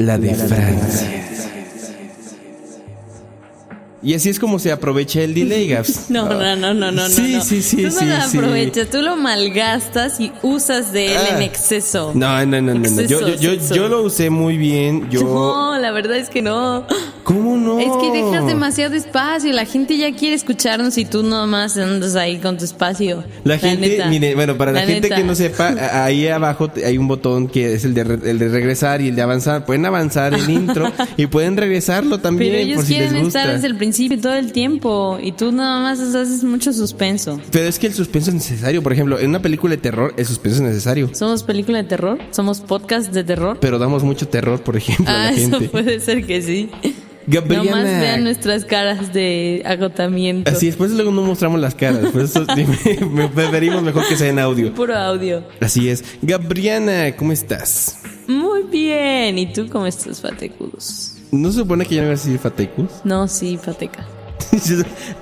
La de Francia. Y así es como se aprovecha el delay, Gaps. No, no, no, no, no. Sí, no. sí, sí, Tú no sí, lo sí. aprovechas, tú lo malgastas y usas de él Ah. en exceso. No, no, no, no. no. Yo, yo, yo, yo lo usé muy bien. Yo. No, la verdad es que no. ¿Cómo no? Es que dejas demasiado espacio. La gente ya quiere escucharnos y tú nomás andas ahí con tu espacio. La gente, neta. mire, bueno, para la, gente neta. que no sepa, ahí abajo hay un botón que es el de, el de regresar y el de avanzar. Pueden avanzar el intro y pueden regresarlo también Pero ellos por si les quieren gusta. estar desde el principio todo el tiempo y tú nada más haces mucho suspenso. Pero es que el suspenso es necesario. Por ejemplo, en una película de terror, el suspenso es necesario. ¿Somos película de terror? ¿Somos podcast de terror? Pero damos mucho terror, por ejemplo, a Ah, la eso gente. puede ser que sí. Gabriela. Nomás vean nuestras caras de agotamiento. Así eso luego no mostramos las caras. Por eso me preferimos mejor que sea en audio. Puro audio. Así es. Gabriana, ¿cómo estás? Muy bien. ¿Y tú cómo estás, Fatecus? ¿No se supone que ya no iba a decir Fatecus? No, sí, Fateca.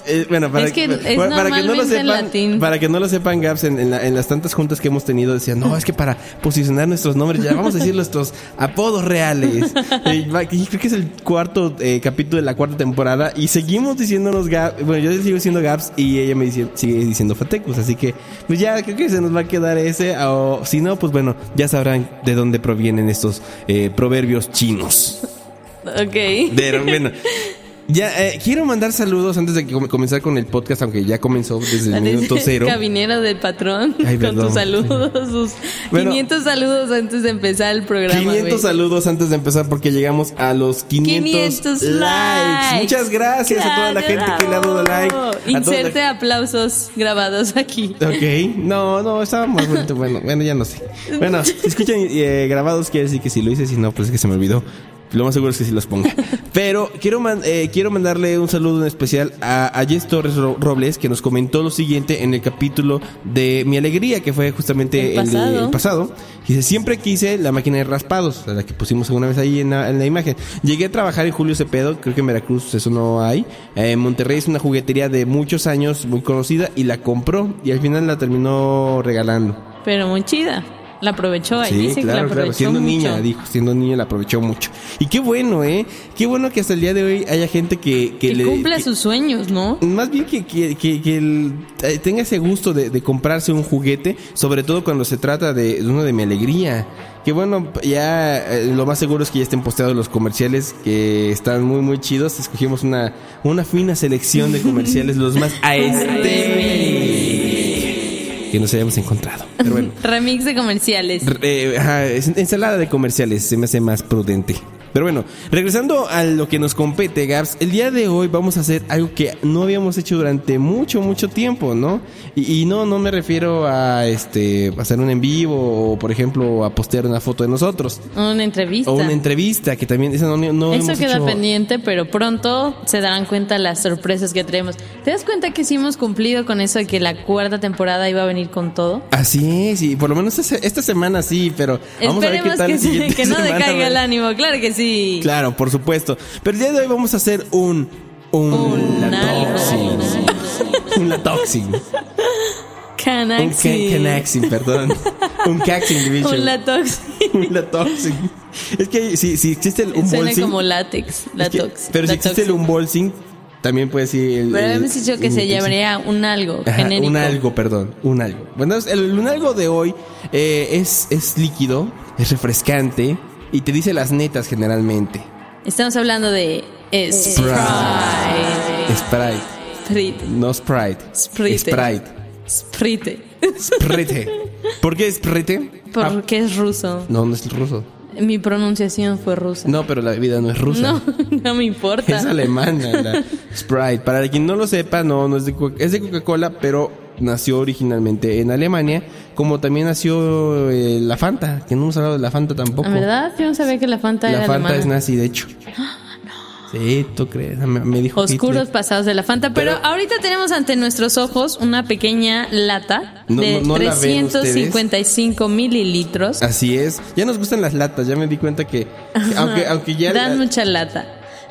Eh, bueno, para Es que para- es para que no lo sepan, latín. para que no lo sepan, Gaps, en, en la- en las tantas juntas que hemos tenido decían, no, es que para posicionar nuestros nombres ya vamos a decir nuestros apodos reales. creo que es el cuarto eh, capítulo de la cuarta temporada y seguimos diciéndonos Gaps, bueno, yo sigo diciendo Gaps y ella me dice, sigue diciendo Fatecus, así que pues ya creo que se nos va a quedar ese, o si no, pues bueno, ya sabrán de dónde provienen estos eh, proverbios chinos. Ok. Bueno. Ya, eh, quiero mandar saludos antes de que com- comenzar con el podcast, aunque ya comenzó desde el minuto cero. Cabinero del patrón. Ay, con tus saludos. Sus Bueno. 500 saludos antes de empezar el programa. 500 güey. saludos antes de empezar porque llegamos a los 500, 500 likes. likes. Muchas gracias a toda la gente que le ha dado like. Claro. Inserte aplausos grabados aquí. Ok, no, no, estaba más bonito. Bueno, bueno, ya no sé. Bueno, si escuchan eh, grabados, quiere decir que si lo hice, si no, pues es que se me olvidó. Lo más seguro es que sí los ponga. Pero quiero, man- eh, quiero mandarle un saludo en especial a, a Jess Torres Ro- Robles, que nos comentó lo siguiente en el capítulo de Mi Alegría, que fue justamente El el, pasado. el pasado. Dice, siempre quise la máquina de raspados, la que pusimos alguna vez ahí en la, en la imagen. Llegué a trabajar en Julio Cepedo, creo que en Veracruz eso no hay. Eh, en Monterrey es una juguetería de muchos años, muy conocida, y la compró y al final la terminó regalando. Pero muy chida. La aprovechó ahí. Sí, Dice que la aprovechó claro. Siendo mucho. niña, dijo, siendo niña la aprovechó mucho. Y qué bueno, ¿eh? Qué bueno que hasta el día de hoy haya gente que, que Que le... cumpla que- sus sueños, ¿no? Más bien que, que, que- el- eh, tenga ese gusto de, de comprarse un juguete, sobre todo cuando se trata de, de uno de mi alegría. Que bueno, ya eh, lo más seguro es que ya estén posteados los comerciales que están muy muy chidos. Escogimos una, una fina selección de comerciales, los más aesthetic que nos hayamos encontrado. Pero bueno. Remix de comerciales. Ajá, ensalada de comerciales se me hace más prudente. Pero bueno, regresando a lo que nos compete, Gabs, el día de hoy vamos a hacer algo que no habíamos hecho durante mucho, mucho tiempo, ¿no? Y, y no, no me refiero a este hacer un en vivo o, por ejemplo, a postear una foto de nosotros. Una entrevista. O una entrevista, que también esa no, no Eso hemos queda hecho- pendiente, pero pronto se darán cuenta las sorpresas que traemos. ¿Te das cuenta que sí hemos cumplido con eso de que la cuarta temporada iba a venir con todo? Así es, y por lo menos esta, esta semana sí, pero vamos a ver qué Esperemos tal que, sí, siguiente que no semana, decaiga el ánimo, claro que sí. Claro, por supuesto. Pero el día de hoy vamos a hacer un. Un. Un latoxin. Un latoxin. Un Canaxi. ca- canaxin, perdón. Un caxin division. Un latox. Un latoxin. Es que si, si existe el un Suena como látex. es que- Latox. pero si existe el Latoxin. unbolsing, también puede decir. El, Pero habíamos dicho que un- se llamaría un algo Ajá, genérico. un algo, perdón, un algo. Bueno, el, un algo de hoy eh, es, es líquido, es refrescante y te dice las netas generalmente. Estamos hablando de Sprite. Sprite, Sprite. no Sprite. Sprite. Sprite. Sprite. Sprite. ¿Por qué Sprite? Porque es ruso. No, no es ruso. Mi pronunciación fue rusa. No, pero la bebida no es rusa. No, no me importa. Es alemana, la Sprite. Para quien no lo sepa, no, no es de, es de Coca-Cola, pero nació originalmente en Alemania, como también nació eh, la Fanta, que no hemos hablado de la Fanta tampoco. ¿En verdad? Yo no sabía que la Fanta La era Fanta alemana. es nazi, de hecho. Sí, tú crees, me, me dijo Oscuros Hitler. pasados de la Fanta. Pero, Pero- ahorita tenemos ante nuestros ojos una pequeña lata No, de no, no la ven ustedes. 355 mililitros. Así es. Ya nos gustan las latas, ya me di cuenta que, aunque, aunque ya... Dan mucha lata.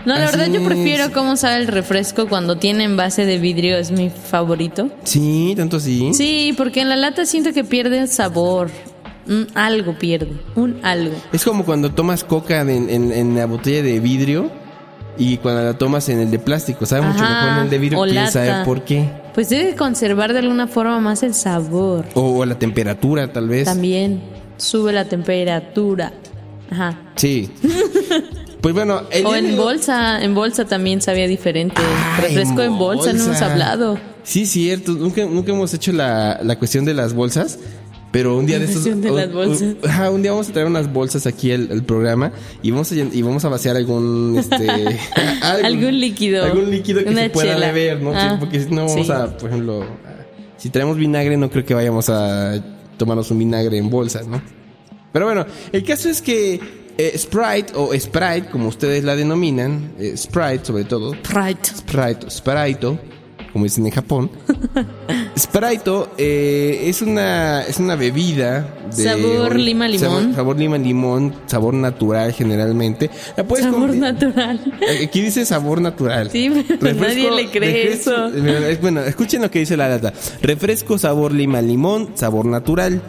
No, la Así verdad yo prefiero es. cómo sabe el refresco cuando tiene envase de vidrio, es mi favorito. Sí, tanto así. Sí, porque en la lata siento que pierde el sabor. Un algo pierde, un algo. Es como cuando tomas coca en, en- en la botella de vidrio y cuando la tomas en el de plástico. Sabe mucho mejor en el de vidrio. o ¿Quién lata. sabe por qué? Pues debe conservar de alguna forma más el sabor. O, o la temperatura, tal vez. También sube la temperatura. Ajá. Sí. pues bueno, el O en bolsa, en bolsa también sabía diferente. Ah, Refresco en bolsa, no hemos bolsa. hablado. Sí, cierto. Nunca, nunca hemos hecho la, la cuestión de las bolsas. Pero un día de estos. cuestión de un- las bolsas. Un, ajá, un día vamos a traer unas bolsas aquí al, al programa y vamos a, y vamos a vaciar algún. Este, Algún líquido. Algún líquido que Una se pueda chela. beber, ¿no? Ah, porque si no vamos sí. a, por ejemplo, si traemos vinagre, no creo que vayamos a tomarnos un vinagre en bolsas, ¿no? Pero bueno, el caso es que eh, Sprite o Sprite, como ustedes la denominan, eh, Sprite sobre todo. Sprite o Sprite, como dicen en Japón. Sprite eh, es una es una bebida de Sabor lima limón. Sabor, sabor lima limón, sabor natural generalmente. La puedes Sabor natural. Aquí dice sabor natural. Sí, pero nadie le cree refresco- eso. Bueno, escuchen lo que dice la data. Refresco sabor lima limón, sabor natural.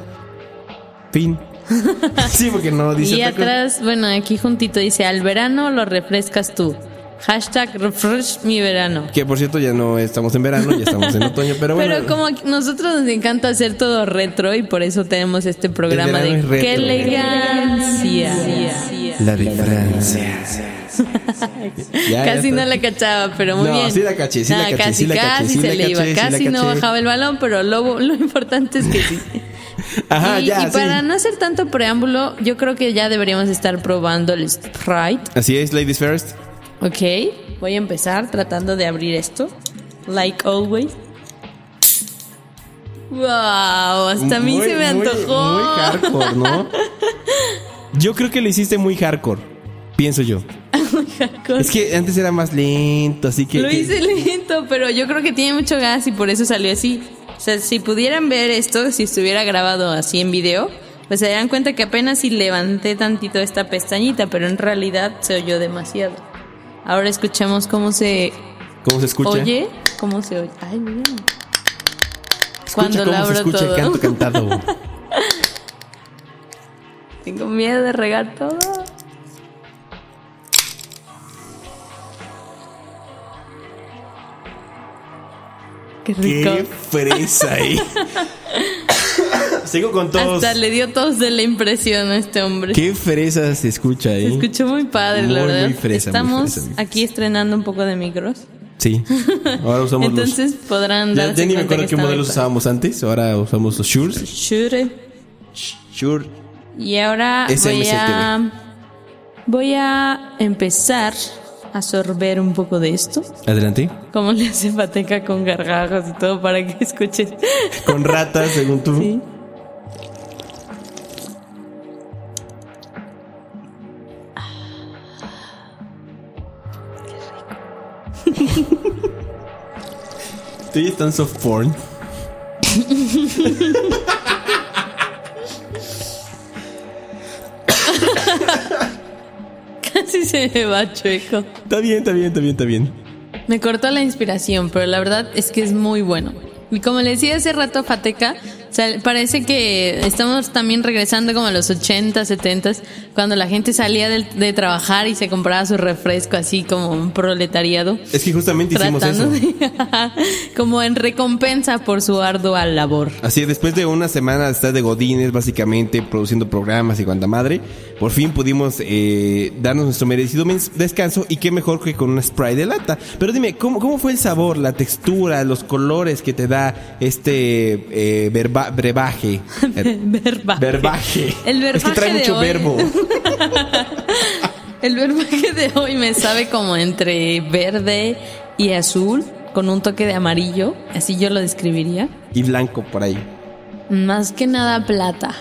Fin. sí, porque no dice Y atrás, bueno, aquí juntito dice, al verano lo refrescas tú. Hashtag refresh mi verano. Que por cierto ya no estamos en verano, ya estamos en otoño, pero bueno. Pero como que nosotros nos encanta hacer todo retro y por eso tenemos este programa de es qué elegancia. La de Francia. Ya, casi no la cachaba, pero muy No, bien. sí la caché, sí la caché, casi, sí la caché, casi sí se le iba, casi no bajaba el balón, pero lo, lo importante es que sí. Ajá, y, ya, y sí. para no hacer tanto preámbulo, yo creo que ya deberíamos estar probando el Sprite. Así es, ladies first. Ok, voy a empezar tratando de abrir esto. Like always. Wow, hasta a mí Muy, se me muy- antojó. Muy hardcore, ¿no? Yo creo que lo hiciste muy hardcore. Pienso yo. Hardcore. Es que antes era más lento, así que. Lo que- hice lento, pero yo creo que tiene mucho gas y por eso salió así. O sea, si pudieran ver esto, si estuviera grabado así en video, pues se darían cuenta que apenas si levanté tantito esta pestañita, pero en realidad se oyó demasiado. Ahora escuchemos cómo se ¿Cómo se escucha? oye, cómo se oye. Ay, mira. Escucha Cuando cómo se abro escucha todo. el canto cantado. Tengo miedo de regar todo. Qué rico. Qué fresa, eh. Sigo con todos. Hasta le dio tos de la impresión a este hombre. Qué fresa se escucha, eh. Se escuchó muy padre, la Muy, verdad. muy fresa, muy Estamos muy fresa. aquí estrenando un poco de micros. Sí. Ahora usamos Entonces podrán los. Ya, ya ni me acuerdo que qué modelos usábamos antes. Ahora usamos los Shures. padre. Shure. Shure. Y ahora voy SMCTV. a voy a empezar a sorber un poco de esto. Adelante. Como le hace Pateca con gargajos y todo para que escuchen. Con ratas, según tú. Sí. Tú están soft porn. Se me va chueco. Está bien, está bien, está bien, está bien. Me cortó la inspiración, pero la verdad es que es muy bueno. Y como le decía hace rato a Fateca, sea, parece que estamos también regresando como a los 80, 70, cuando la gente salía de, de trabajar y se compraba su refresco así como un proletariado. Es que justamente hicimos eso. como en recompensa por su ardua labor. Así, después de una semana de estar de godines, básicamente, produciendo programas y cuanta madre, por fin pudimos eh, darnos nuestro merecido descanso y qué mejor que con una spray de lata. Pero dime, ¿cómo, cómo fue el sabor, la textura, los colores que te da este eh, verba- verba- brebaje. Verbaje. Verbaje. El verbaje Es que trae de mucho hoy. verbo. El verbaje de hoy me sabe como entre verde y azul, con un toque de amarillo. Así yo lo describiría. Y blanco por ahí. Más que nada plata.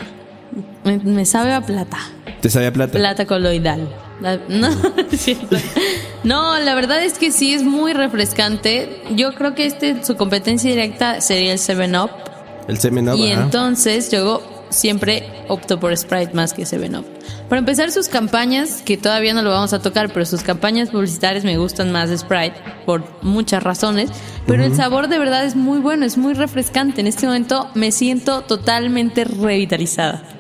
Me, me sabe a plata. ¿Te sabía plata? Plata coloidal. La- no, es cierto. No, la verdad es que sí es muy refrescante. Yo creo que este su competencia directa sería el 7-Up. El semen y ajá. entonces yo siempre opto por Sprite más que 7-Up. Para empezar, sus campañas, que todavía no lo vamos a tocar, pero sus campañas publicitarias me gustan más de Sprite por muchas razones. Pero el sabor de verdad es muy bueno, es muy refrescante. En este momento me siento totalmente revitalizada.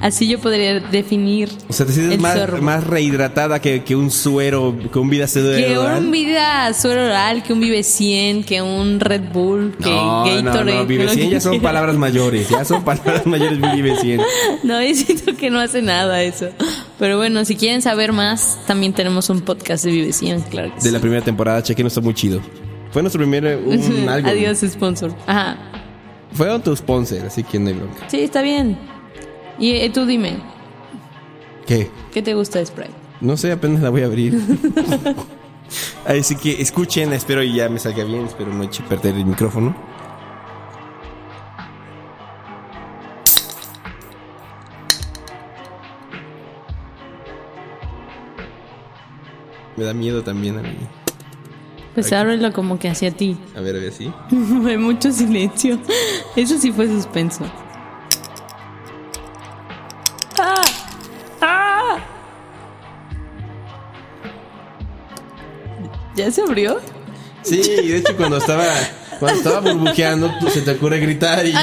Así yo podría definir O sea, te sientes el más, sorbo. más rehidratada que, que un suero, que un vida suero Que oral. un vida suero oral, que un Vive 100, que un Red Bull, que No, no, Gatorade. no, Vive que lo 100 que ya son palabras mayores, ya son palabras mayores Vive 100. No, yo siento que no hace nada eso. Pero bueno, si quieren saber más, también tenemos un podcast de Vive 100, claro que De sí. la primera temporada, chequen, está muy chido. Fue nuestro primer eh, un, algo. Adiós, sponsor. Ajá. Fue tu sponsor, así que no hay bronca. Sí, está bien. Y eh, tú dime, ¿Qué? ¿qué te gusta de Sprite? No sé, apenas la voy a abrir. Así que escuchen, espero y ya me salga bien, espero no eche perder el micrófono. Me da miedo también a mí. Pues ábrelo como que hacia ti. A ver, a ver, sí. Hay mucho silencio. Eso sí fue suspenso. ¿Ya se abrió? Sí, de hecho cuando estaba cuando estaba burbujeando tú- se te ocurre gritar y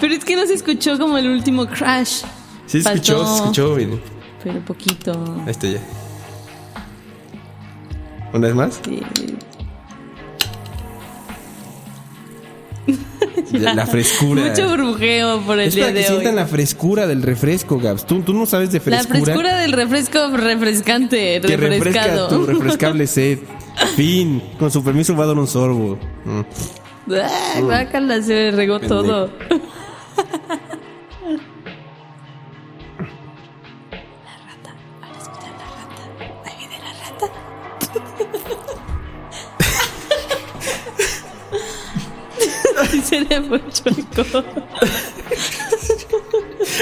Pero es que no se escuchó como el último crash. sí se escuchó, se escuchó, miren. Pero poquito. Ahí está ya. ¿Una vez más? Sí. La, la frescura. Mucho burbujeo por el es día para que de hoy. sientan la frescura del refresco, Gabs. Tú, tú no sabes de La frescura. frescura del refresco refrescante, que refresca refrescado. tu refrescable sed. Fin. Con su permiso va a dar un sorbo. Mm. Ah, guácala, se me regó Pendejo. todo.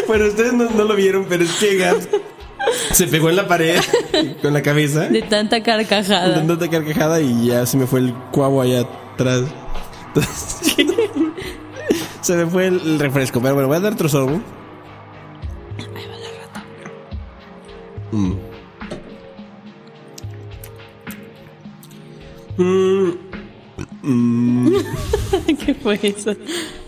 Bueno, ustedes no, no lo vieron, pero es que se pegó en la pared con la cabeza. De tanta carcajada. Intentando carcajada y ya se me fue el cuavo allá atrás. Entonces, se me fue el, refresco. Pero bueno, voy a dar otro sorbo. Mm. Mm. Mm. ¿Qué fue eso?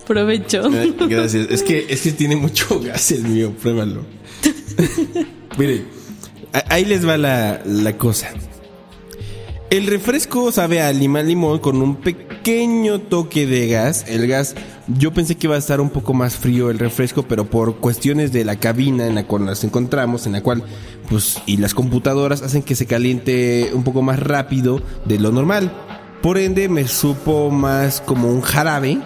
Provecho. Gracias. Es que, es que tiene mucho gas el mío. Pruébalo. Miren, a- ahí les va la, la cosa. El refresco sabe a lima limón con un pequeño toque de gas. El gas, yo pensé que iba a estar un poco más frío el refresco, pero por cuestiones de la cabina en la cual nos encontramos, en la cual, pues, y las computadoras hacen que se caliente un poco más rápido de lo normal. Por ende, me supo más como un jarabe.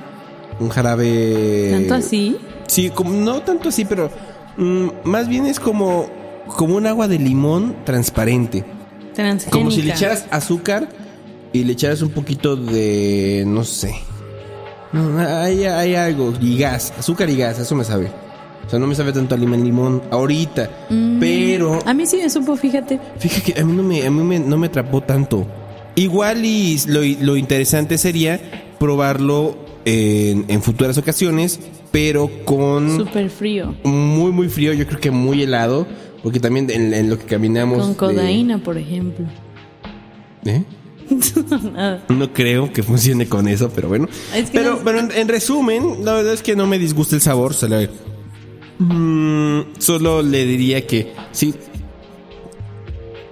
Un jarabe. ¿Tanto así? Sí, como, no tanto así, pero mm, más bien es como, como un agua de limón transparente. Transgénica. Como si le echaras azúcar y le echaras un poquito de, no sé. No, hay, hay algo, y gas, azúcar y gas, eso me sabe. O sea, no me sabe tanto a limón limón ahorita. Pero A mí sí me supo, fíjate. fíjate que a mí no me, a mí me- no me atrapó tanto. Igual y lo, lo interesante sería probarlo en, en futuras ocasiones, pero con Súper frío. muy, muy frío, yo creo que muy helado, porque también en, en lo que caminamos... Con de- codaína, por ejemplo. ¿Eh? No creo que funcione con eso, pero bueno. Es que pero no- pero en, en resumen, la verdad es que no me disgusta el sabor. se le- Mm, solo le diría que sí.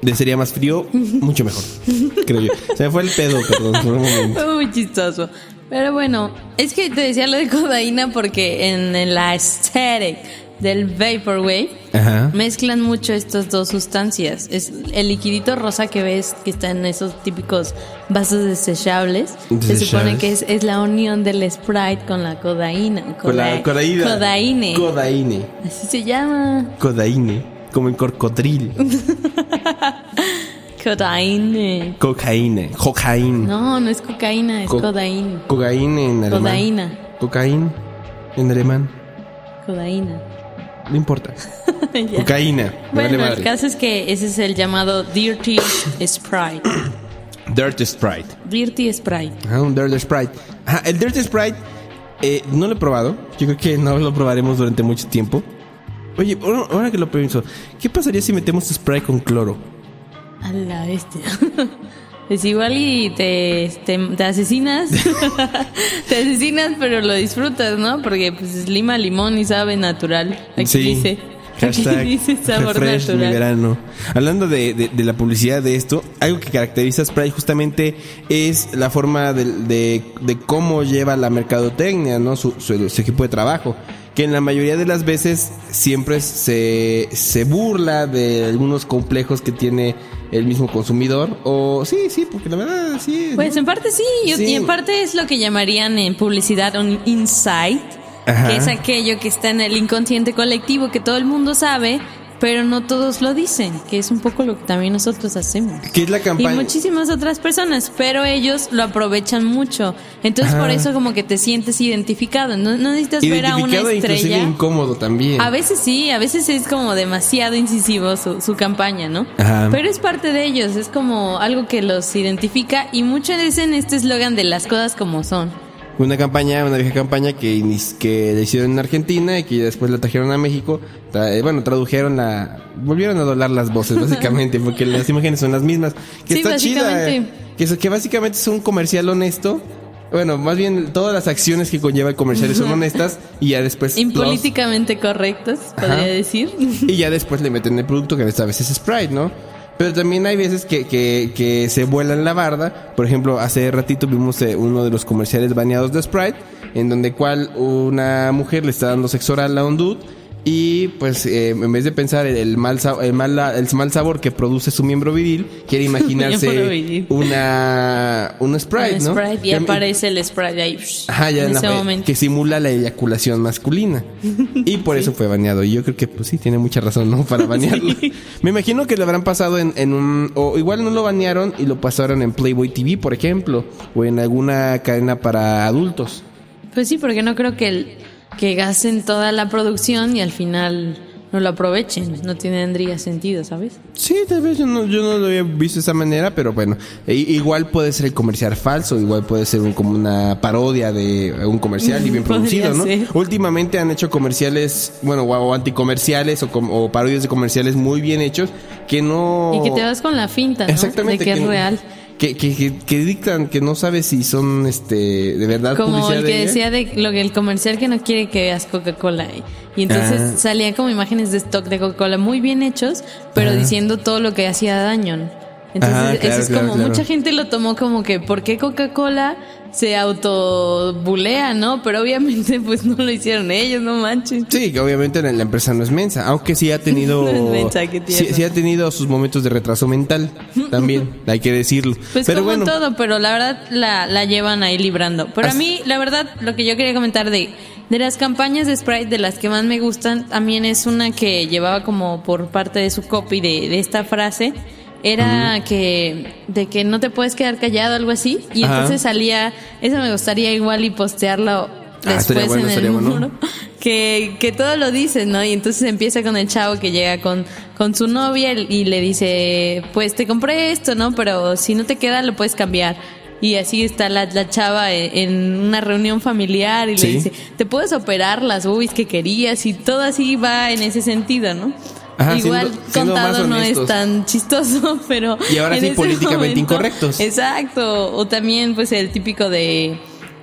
De sería más frío, mucho mejor. creo yo. Se me fue el pedo, perdón, por un momento. Fue muy chistoso. Pero bueno, es que te decía lo de codaína porque en, en la aesthetic del Vaporwave Ajá. mezclan mucho estas dos sustancias. Es el liquidito rosa que ves que está en esos típicos vasos desechables. Se supone que es, es la unión del Sprite con la codaína. Con la Coda- codaína. Codaíne. Codaíne. Así se llama. Codaíne. Como el corcotril. Codaíne. Cocaína. Cocaína. No, no es cocaína, es Co-. Cocaína en alemán. Codaína. Cocaína en alemán. Codaína. No importa. Cocaína. Bueno, vale el caso es que ese es el llamado Dirty Sprite. Dirt Sprite. Dirty Sprite. Ajá, un Dirty Sprite. Ajá, el Dirty Sprite eh, no lo he probado. Yo creo que no lo probaremos durante mucho tiempo. Oye, ahora ahora que lo pienso, ¿qué pasaría si metemos Sprite con cloro? A la bestia. Es igual y te, te, te asesinas. te asesinas, pero lo disfrutas, ¿no? Porque pues es lima, limón y sabe natural. Aquí dice. Aquí Hashtag dice sabor refresh mi natural. verano. Hablando de, de- de la publicidad de esto, algo que caracteriza a Sprite justamente es la forma de, de- de cómo lleva la mercadotecnia, ¿no? Su, su- su equipo de trabajo. Que en la mayoría de las veces siempre se, se burla de algunos complejos que tiene el mismo consumidor. O sí, sí, porque la verdad sí. Pues en parte sí, y- Sí. y en parte es lo que llamarían en publicidad un insight, Ajá. que es aquello que está en el inconsciente colectivo que todo el mundo sabe, pero no todos lo dicen, que es un poco lo que también nosotros hacemos. que es la Y campaña. muchísimas otras personas, pero ellos lo aprovechan mucho. Entonces Ajá. por eso como que te sientes identificado. No, no necesitas ver a una e estrella. incómodo también. A veces sí, a veces es como demasiado incisivo su, su campaña, ¿no? Ajá. Pero es parte de ellos, es como algo que los identifica y muchos dicen este eslogan de las cosas como son. Una campaña, una vieja campaña que, que la hicieron en Argentina y que después la trajeron a México. Eh, bueno, tradujeron la... Volvieron a doblar las voces, básicamente, porque las imágenes son las mismas. Que Sí, está chida. eh, Que, que básicamente es un comercial honesto. Bueno, más bien todas las acciones que conlleva el comercial son honestas y ya después... los- Impolíticamente correctos, podría Ajá. decir. y ya después le meten el producto que a veces es Sprite, ¿no? Pero también hay veces que, que, que se vuelan la barda. Por ejemplo, hace ratito vimos eh, uno de los comerciales baneados de Sprite, en donde cual una mujer le está dando sexo oral a un dude. Y pues eh, en vez de pensar el, el mal, el, mal, el mal sabor que produce su miembro viril, quiere imaginarse viril. una, una Sprite, Un ¿no? Sprite, y Que- aparece el Sprite ahí. Ajá, ya en ese momento. que simula la eyaculación masculina. Y por eso fue baneado. Y yo creo que pues sí, tiene mucha razón, ¿no? Para banearlo. Me imagino que lo habrán pasado en, en un... O igual no lo banearon y lo pasaron en Playboy TV, por ejemplo. O en alguna cadena para adultos. Pues sí, porque no creo que, el- que gasten toda la producción y al final no lo aprovechen. No tendría sentido, ¿sabes? Sí, tal vez yo no, yo no lo había visto de esa manera, pero bueno. E- igual puede ser el comercial falso, igual puede ser un- como una parodia de un comercial y bien producido, ¿no? ser. Últimamente han hecho comerciales, bueno, o, anticomerciales o, o parodias de comerciales muy bien hechos que no... Y que te vas con la finta, ¿no? Exactamente. De que, es real. Que, que, que, que dictan que no sabes si son este de verdad Como el que decía de lo que el comercial que no quiere que veas Coca-Cola. Y, y entonces Ah. salían como imágenes de stock de Coca-Cola muy bien hechos, pero Ajá. diciendo todo lo que hacía daño. Entonces, Ajá, eso es claro, como, claro. mucha gente lo tomó como que, ¿por qué Coca-Cola se autobulea, no? Pero obviamente, pues no lo hicieron ellos, no manches. Sí, que obviamente la, la empresa no es mensa, aunque sí ha tenido No es mensa, sí, sí ha tenido sus momentos de retraso mental, también, hay que decirlo. Pues Pero como bueno, todo, pero la verdad la, la llevan ahí librando. Pero a mí, la verdad, lo que yo quería comentar de, de las campañas de Sprite, de las que más me gustan, también es una que llevaba como por parte de su copy de, de esta frase. Era que de que no te puedes quedar callado, algo así. Y Ajá. entonces salía, eso me gustaría igual y postearlo Ah, después bueno, en el bueno. muro. Que, que todo lo dice, ¿no? Y entonces empieza con el chavo que llega con, con su novia y le dice, pues te compré esto, ¿no? Pero si no te queda, lo puedes cambiar. Y así está la, la chava en, en una reunión familiar y Sí. le dice, te puedes operar las boobies que querías y todo así va en ese sentido, ¿no? Ajá, Igual siendo- siendo más contado no es tan chistoso, pero... Y ahora sí políticamente incorrectos. Exacto. O también pues el típico de...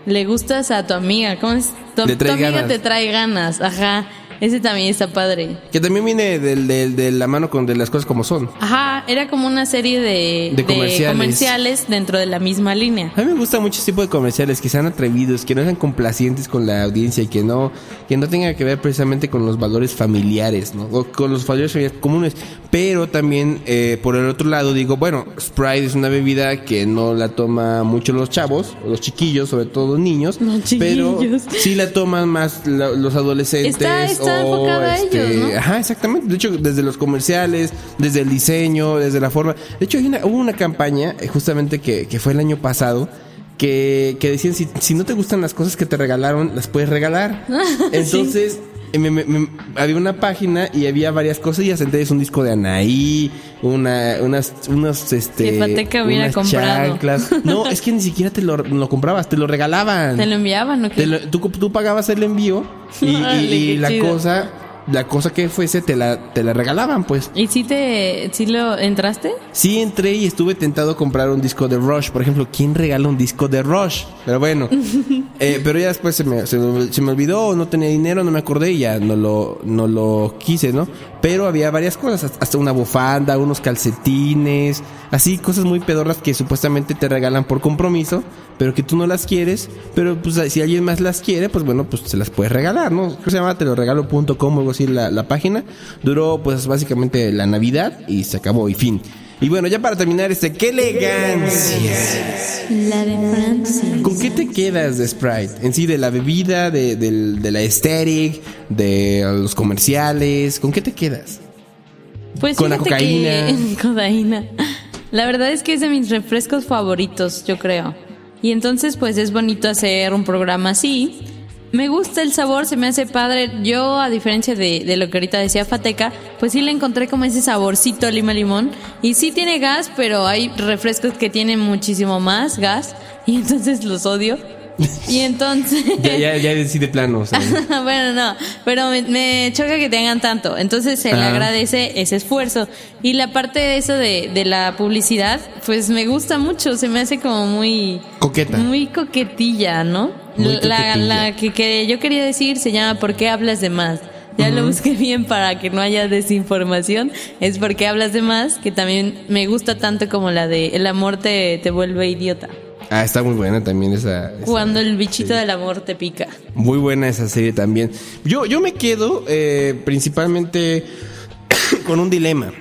Le gustas a tu amiga, ¿cómo es? Tu, tu amiga ganas. te trae ganas, ajá. Ese también está padre. Que también viene del, del- de la mano con de las cosas como son. Ajá, era como una serie de, De comerciales. comerciales dentro de la misma línea. A mí me gusta mucho este tipo de comerciales que sean atrevidos, que no sean complacientes con la audiencia y que no, que no tenga que ver precisamente con los valores familiares, ¿no? O con los valores familiares comunes. Pero también, eh, por el otro lado, digo, bueno, Sprite es una bebida que no la toma mucho los chavos, los chiquillos, sobre todo los niños. Los pero sí la toman más la- los adolescentes. Está- está o, enfocada a ellos, ¿no? Ajá, exactamente. De hecho, desde los comerciales, desde el diseño, desde la forma. De hecho, hay una, hubo una campaña, eh, justamente que, que fue el año pasado, que, que decían: si, si no te gustan las cosas que te regalaron, las puedes regalar. Entonces. Me- me- me- había una página y había varias cosas y entre ellas un disco de Anaí, una, unas, unos, este, Pateca unas comprado. chanclas. No, es que ni siquiera te lo, lo comprabas, te lo regalaban. ¿Te lo enviaban o qué? Lo- tú, tú pagabas el envío y, la cosa, la cosa que fuese te la, te la regalaban, pues. ¿Y si te, si lo entraste? Sí entré y estuve tentado a comprar un disco de Rush, por ejemplo. ¿Quién regala un disco de Rush? Pero bueno, Eh, pero ya después se me, se, me, se me olvidó, no tenía dinero, no me acordé y ya no lo, no lo quise, ¿no? Pero había varias cosas, hasta una bufanda, unos calcetines, así cosas muy pedorras que supuestamente te regalan por compromiso, pero que tú no las quieres, pero pues si alguien más las quiere, pues bueno, pues se las puedes regalar, ¿no? Que se llama teloregalo.com o algo así la, la página. Duró pues básicamente la Navidad y se acabó y fin. Y bueno, ya para terminar este, ¡qué elegancia! La de Francia. ¿Con qué te quedas de Sprite? En sí, de la bebida, de, del- de la aesthetic, de los comerciales, ¿con qué te quedas? Pues Con la cocaína. que- cocaína. La verdad es que es de mis refrescos favoritos, yo creo. Y entonces, pues es bonito hacer un programa así. Me gusta el sabor, se me hace padre. Yo, a diferencia de, de lo que ahorita decía Fateca, pues sí le encontré como ese saborcito lima limón. Y sí tiene gas, pero hay refrescos que tienen muchísimo más gas. Y entonces los odio. Y entonces... Ya, ya, ya decide plano. o sea, bueno, no, pero me, me choca que tengan tanto. Entonces se le Ah. agradece ese esfuerzo. Y la parte de eso de, de la publicidad, pues me gusta mucho. Se me hace como muy. Coqueta. Muy coquetilla, ¿no? La, la que, que yo quería decir se llama ¿Por qué hablas de más? Ya lo busqué bien para que no haya desinformación. Es porque hablas de más, que también me gusta tanto como la de El amor te, te vuelve idiota. Ah, está muy buena también esa. esa- Cuando el bichito del amor te pica. Muy buena esa serie también. Yo, yo me quedo eh, principalmente con un dilema.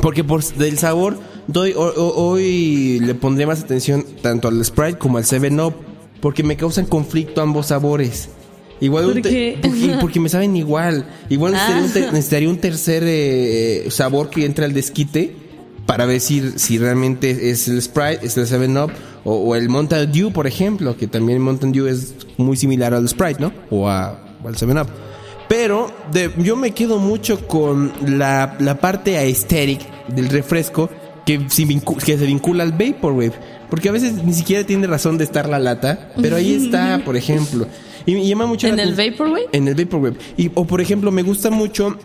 Porque por del sabor, doy, ho- ho- hoy le pondré más atención tanto al Sprite como al 7-Up. Porque me causan conflicto ambos sabores. Igual ¿Por un qué? Porque, porque me saben igual. Igual Ah. necesitaría, un te- necesitaría un tercer eh, sabor que entre al desquite para ver si, si realmente es el Sprite, es el 7-Up o, o el Mountain Dew, por ejemplo, que también el Mountain Dew es muy similar al Sprite, ¿no? O, a- o al 7-Up. Pero de- yo me quedo mucho con la, la parte aesthetic del refresco que, si vincu- que se vincula al Vaporwave. Porque a veces ni siquiera tiene razón de estar la lata, pero ahí está, por ejemplo. Y me llama mucho ¿En la el Vaporwave? en el Vaporwave. Y, o por ejemplo, me gusta mucho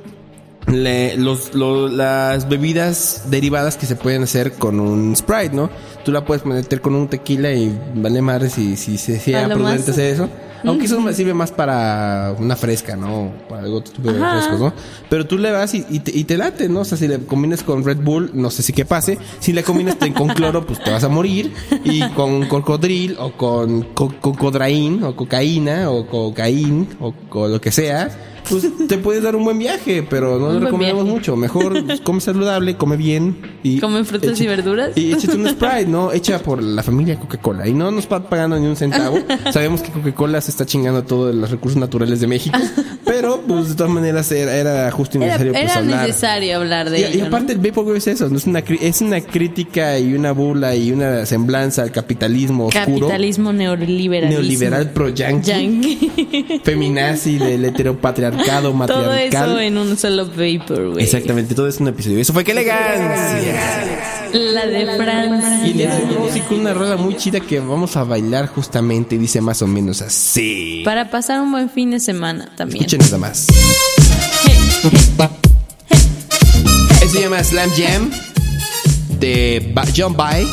le- los, lo- las bebidas derivadas que se pueden hacer con un Sprite, ¿no? Tú la puedes meter con un tequila y vale madre si, si se sea prudente hacer eso. Aunque eso me sirve más para una fresca, ¿no? Para algo tipo de Ajá. refrescos, ¿no? Pero tú le vas y, y te, y te late, ¿no? O sea, si le combinas con Red Bull, no sé si qué pase. Si le combinas con cloro, pues te vas a morir. Y con cocodril o con co- cocodraín o cocaína o cocaín o con lo que sea, pues te puedes dar un buen viaje, pero no Un lo recomendamos viaje. mucho. Mejor pues, come saludable, come bien y Come frutas y verduras. Y échate un Sprite, ¿no? Hecha por la familia Coca-Cola. Y no nos va pagando ni un centavo. Sabemos que Coca-Cola se está chingando todos los recursos naturales de México. Pero, pues, de todas maneras, era, era justo y Era, necesario pues, era hablar. necesario hablar de Y, ello. y ¿no? aparte el Vaporwave es eso, ¿no? es una es una crítica y una burla y una semblanza al capitalismo oscuro, Capitalismo neoliberal. neoliberal pro yankee, Yankee. feminazi del heteropatriarcado Todo matriarcal. eso en un solo vapor, güey. Exactamente, todo es un episodio. Eso fue que elegancia. La de Francia. Y le música una rola muy chida que vamos a bailar justamente y dice más o menos así. Para pasar un buen fin de semana también. Escuchen nada más. Eso se llama Slam Jam de John By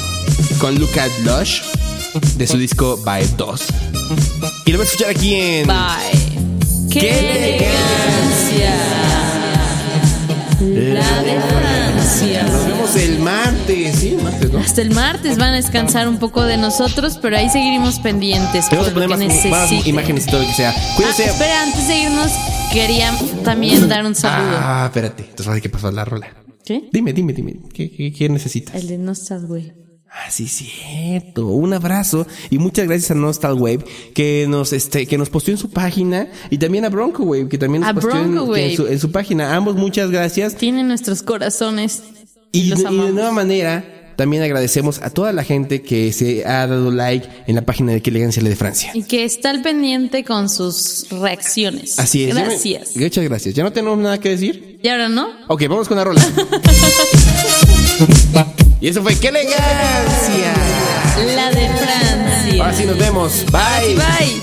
con Luca Lush de su disco Vibe 2. Y lo voy a escuchar aquí en Bye. ¡Qué, La de Nos vemos el martes, sí, el martes, ¿no? Hasta el martes van a descansar un poco de nosotros, pero ahí seguiremos pendientes. Tenemos que poner más, imágenes y todo lo que sea. Ah, Cuídense. Espera, antes de irnos, quería también dar un saludo. Ah, espérate. Entonces, ¿qué pasó la rola? ¿Qué? Dime, dime, dime. ¿Qué, qué necesitas? El de No estás, güey. Ah, sí, cierto. Un abrazo y muchas gracias a Nostal Wave que nos este que nos posteó en su página y también a Bronco Wave que también nos A posteó en, su, en su página. Ambos muchas gracias. Tiene nuestros corazones. Y, los de- y de amamos. nueva manera también agradecemos a toda la gente que se ha dado like en la página de Qué elegancia la de Francia. Y que está al pendiente con sus reacciones. Así es. Me- Gracias. muchas gracias. ¿Ya no tenemos nada que decir? Y ahora no. Ok, vamos con la rola. y eso fue Qué elegancia. La de Francia. Ahora sí nos vemos. Bye. Bye.